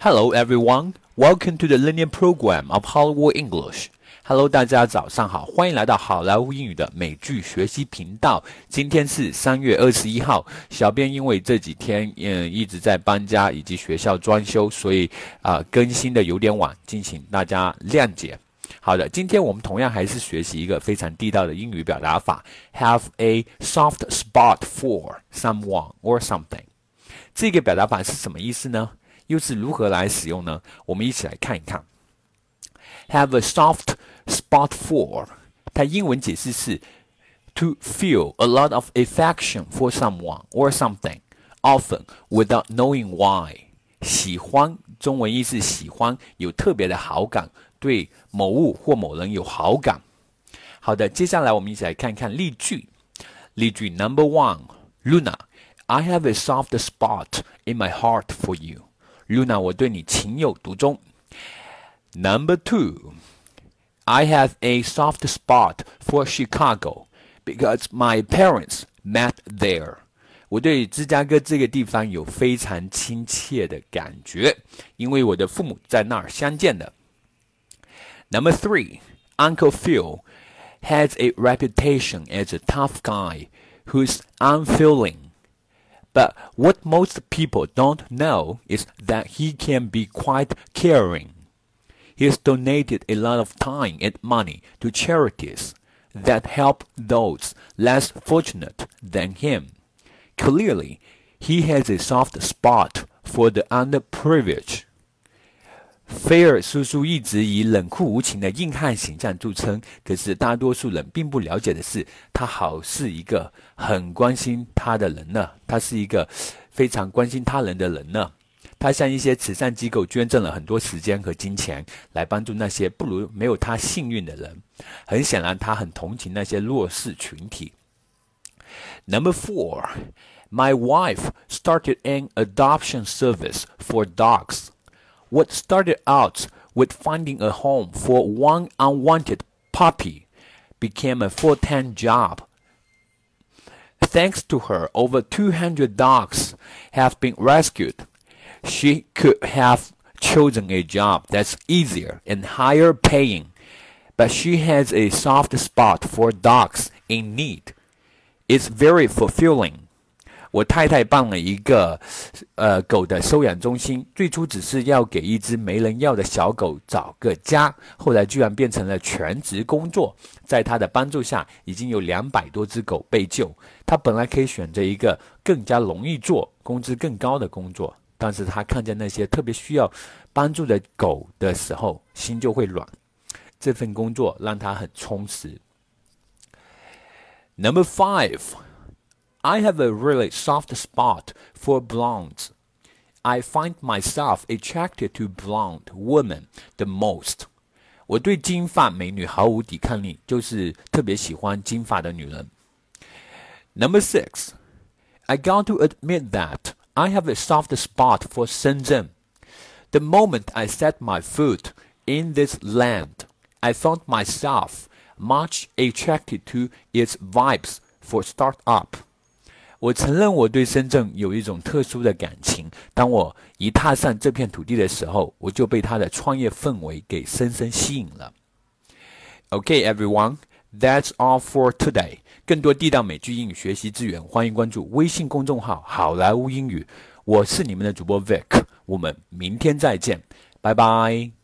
Hello, everyone. Welcome to the linear program of Hollywood English. Hello，大家早上好，欢迎来到好莱坞英语的美剧学习频道。今天是三月二十一号，小编因为这几天嗯一直在搬家以及学校装修，所以啊更新的有点晚，敬请大家谅解。好的，今天我们同样还是学习一个非常地道的英语表达法，have a soft spot for someone or something。这个表达法是什么意思呢？又是如何来使用呢？我们一起来看一看。Have a soft spot for，它英文解释是 to feel a lot of affection for someone or something often without knowing why。喜欢，中文意思喜欢，有特别的好感，对某物或某人有好感。好的，接下来我们一起来看看例句。例句 Number One，Luna，I have a soft spot in my heart for you。Luna，我对你情有独钟。Number two, I have a soft spot for Chicago because my parents met there. 我对芝加哥这个地方有非常亲切的感觉，因为我的父母在那儿相见的。Number three, Uncle Phil has a reputation as a tough guy who's unfeeling. But what most people don't know is that he can be quite caring. He has donated a lot of time and money to charities that help those less fortunate than him. Clearly, he has a soft spot for the underprivileged. 菲尔叔叔一直以冷酷无情的硬汉形象著称，可是大多数人并不了解的是，他好是一个很关心他的人呢。他是一个非常关心他人的人呢。他向一些慈善机构捐赠了很多时间和金钱，来帮助那些不如没有他幸运的人。很显然，他很同情那些弱势群体。Number four, my wife started an adoption service for dogs. What started out with finding a home for one unwanted puppy became a full time job. Thanks to her, over 200 dogs have been rescued. She could have chosen a job that's easier and higher paying, but she has a soft spot for dogs in need. It's very fulfilling. 我太太办了一个，呃，狗的收养中心。最初只是要给一只没人要的小狗找个家，后来居然变成了全职工作。在她的帮助下，已经有两百多只狗被救。她本来可以选择一个更加容易做、工资更高的工作，但是她看见那些特别需要帮助的狗的时候，心就会软。这份工作让她很充实。Number five. I have a really soft spot for blondes. I find myself attracted to blonde women the most. 我对金发美女毫无抵抗力，就是特别喜欢金发的女人。Number six, I got to admit that I have a soft spot for Shenzhen. The moment I set my foot in this land, I found myself much attracted to its vibes for startup. 我承认我对深圳有一种特殊的感情。当我一踏上这片土地的时候，我就被它的创业氛围给深深吸引了。Okay, everyone, that's all for today. 更多地道美剧英语学习资源，欢迎关注微信公众号“好莱坞英语”。我是你们的主播 Vic，我们明天再见，拜拜。